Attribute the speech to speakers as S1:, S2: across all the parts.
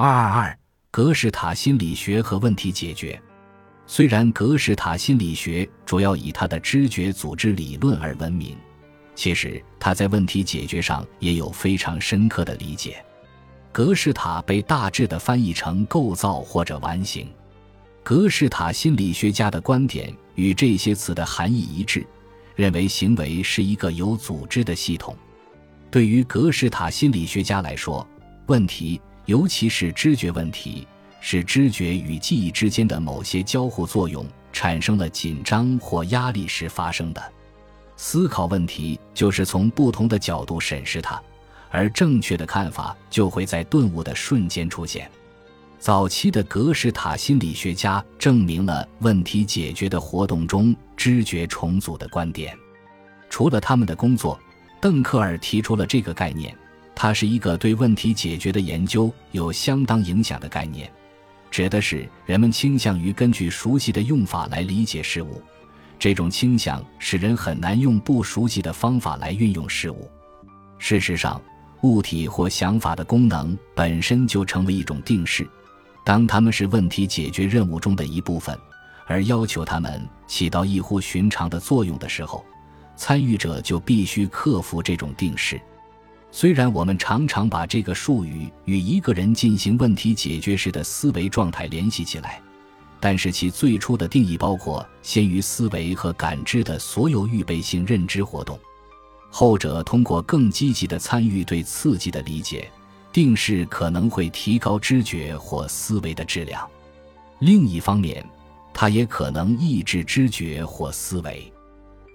S1: 二二二，格式塔心理学和问题解决。虽然格式塔心理学主要以它的知觉组织理论而闻名，其实它在问题解决上也有非常深刻的理解。格式塔被大致的翻译成构造或者完形。格式塔心理学家的观点与这些词的含义一致，认为行为是一个有组织的系统。对于格式塔心理学家来说，问题，尤其是知觉问题，是知觉与记忆之间的某些交互作用产生了紧张或压力时发生的。思考问题就是从不同的角度审视它，而正确的看法就会在顿悟的瞬间出现。早期的格式塔心理学家证明了问题解决的活动中知觉重组的观点。除了他们的工作。邓克尔提出了这个概念，它是一个对问题解决的研究有相当影响的概念，指的是人们倾向于根据熟悉的用法来理解事物，这种倾向使人很难用不熟悉的方法来运用事物。事实上，物体或想法的功能本身就成为一种定式，当它们是问题解决任务中的一部分，而要求它们起到异乎寻常的作用的时候。参与者就必须克服这种定式。虽然我们常常把这个术语与一个人进行问题解决时的思维状态联系起来，但是其最初的定义包括先于思维和感知的所有预备性认知活动。后者通过更积极的参与对刺激的理解，定式可能会提高知觉或思维的质量。另一方面，它也可能抑制知觉或思维。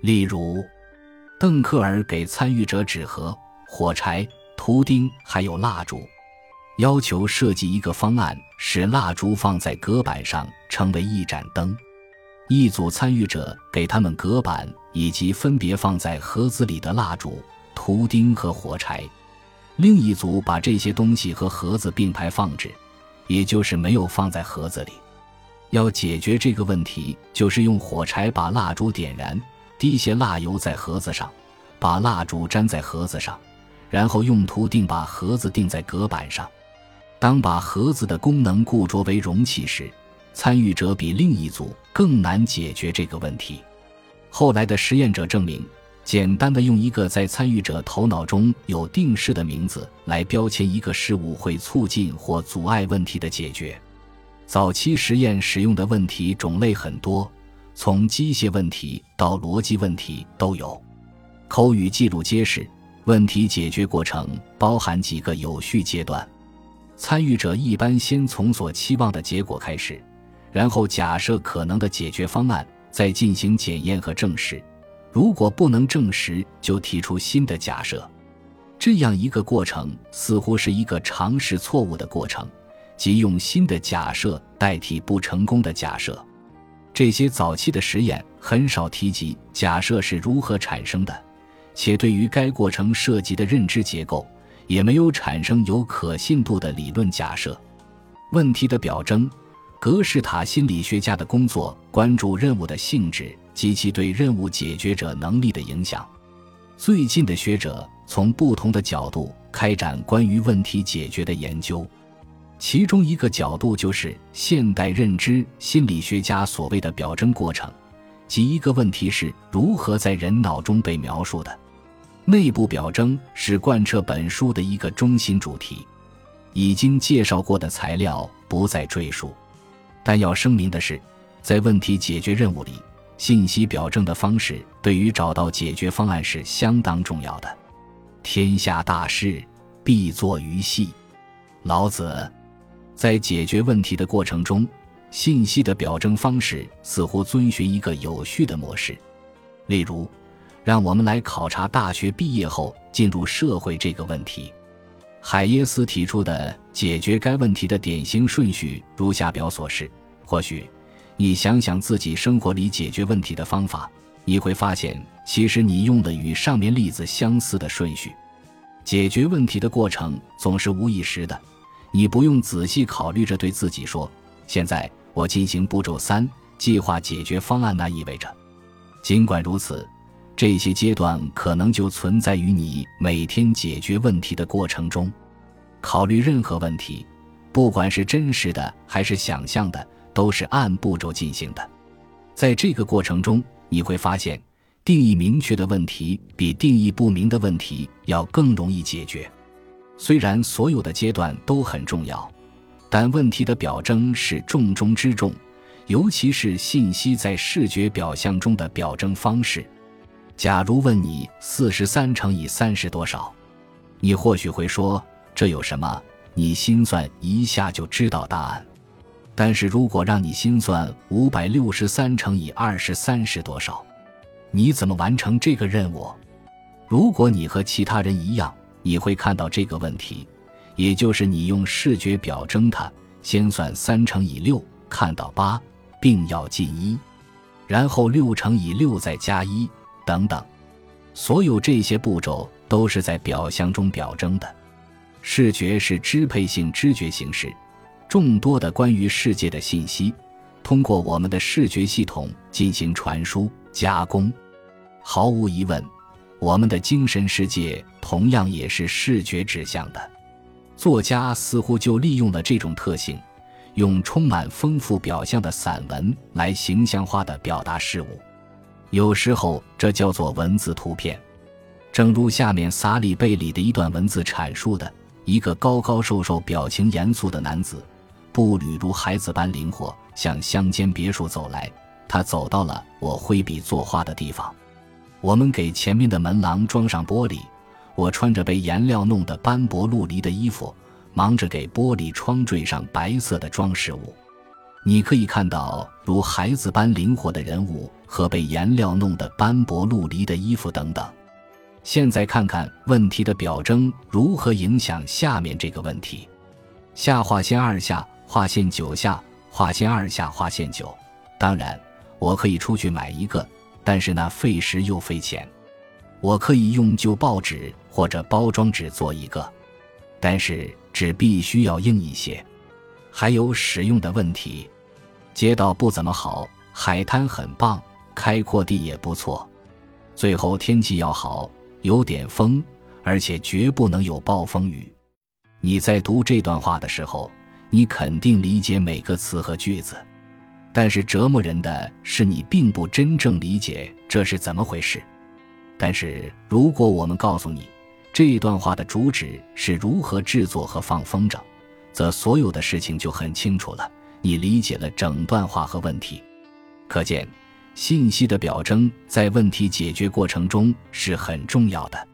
S1: 例如，邓克尔给参与者纸盒、火柴、图钉还有蜡烛，要求设计一个方案，使蜡烛放在隔板上成为一盏灯。一组参与者给他们隔板以及分别放在盒子里的蜡烛、图钉和火柴，另一组把这些东西和盒子并排放置，也就是没有放在盒子里。要解决这个问题，就是用火柴把蜡烛点燃。滴些蜡油在盒子上，把蜡烛粘在盒子上，然后用图钉把盒子钉在隔板上。当把盒子的功能固着为容器时，参与者比另一组更难解决这个问题。后来的实验者证明，简单的用一个在参与者头脑中有定式的名字来标签一个事物，会促进或阻碍问题的解决。早期实验使用的问题种类很多。从机械问题到逻辑问题都有，口语记录揭示，问题解决过程包含几个有序阶段。参与者一般先从所期望的结果开始，然后假设可能的解决方案，再进行检验和证实。如果不能证实，就提出新的假设。这样一个过程似乎是一个尝试错误的过程，即用新的假设代替不成功的假设。这些早期的实验很少提及假设是如何产生的，且对于该过程涉及的认知结构，也没有产生有可信度的理论假设。问题的表征，格式塔心理学家的工作关注任务的性质及其对任务解决者能力的影响。最近的学者从不同的角度开展关于问题解决的研究。其中一个角度就是现代认知心理学家所谓的表征过程，即一个问题是如何在人脑中被描述的。内部表征是贯彻本书的一个中心主题。已经介绍过的材料不再赘述，但要声明的是，在问题解决任务里，信息表征的方式对于找到解决方案是相当重要的。天下大事，必作于细。老子。在解决问题的过程中，信息的表征方式似乎遵循一个有序的模式。例如，让我们来考察大学毕业后进入社会这个问题。海耶斯提出的解决该问题的典型顺序如下表所示。或许，你想想自己生活里解决问题的方法，你会发现，其实你用的与上面例子相似的顺序。解决问题的过程总是无意识的。你不用仔细考虑着对自己说：“现在我进行步骤三，计划解决方案。”那意味着，尽管如此，这些阶段可能就存在于你每天解决问题的过程中。考虑任何问题，不管是真实的还是想象的，都是按步骤进行的。在这个过程中，你会发现，定义明确的问题比定义不明的问题要更容易解决。虽然所有的阶段都很重要，但问题的表征是重中之重，尤其是信息在视觉表象中的表征方式。假如问你四十三乘以三是多少，你或许会说这有什么？你心算一下就知道答案。但是如果让你心算五百六十三乘以二十三是多少，你怎么完成这个任务？如果你和其他人一样，你会看到这个问题，也就是你用视觉表征它，先算三乘以六，看到八，并要进一，然后六乘以六再加一，等等。所有这些步骤都是在表象中表征的。视觉是支配性知觉形式。众多的关于世界的信息，通过我们的视觉系统进行传输、加工。毫无疑问，我们的精神世界同样也是视觉指向的。作家似乎就利用了这种特性，用充满丰富表象的散文来形象化的表达事物。有时候，这叫做文字图片。正如下面萨里贝里的一段文字阐述的：一个高高瘦瘦、表情严肃的男子。步履如孩子般灵活，向乡间别墅走来。他走到了我挥笔作画的地方。我们给前面的门廊装上玻璃。我穿着被颜料弄得斑驳陆离的衣服，忙着给玻璃窗缀上白色的装饰物。你可以看到如孩子般灵活的人物和被颜料弄得斑驳陆离的衣服等等。现在看看问题的表征如何影响下面这个问题。下划线二下。划线九下，划线二下，划线九。当然，我可以出去买一个，但是那费时又费钱。我可以用旧报纸或者包装纸做一个，但是纸必须要硬一些。还有使用的问题，街道不怎么好，海滩很棒，开阔地也不错。最后天气要好，有点风，而且绝不能有暴风雨。你在读这段话的时候。你肯定理解每个词和句子，但是折磨人的是你并不真正理解这是怎么回事。但是如果我们告诉你这段话的主旨是如何制作和放风筝，则所有的事情就很清楚了。你理解了整段话和问题，可见信息的表征在问题解决过程中是很重要的。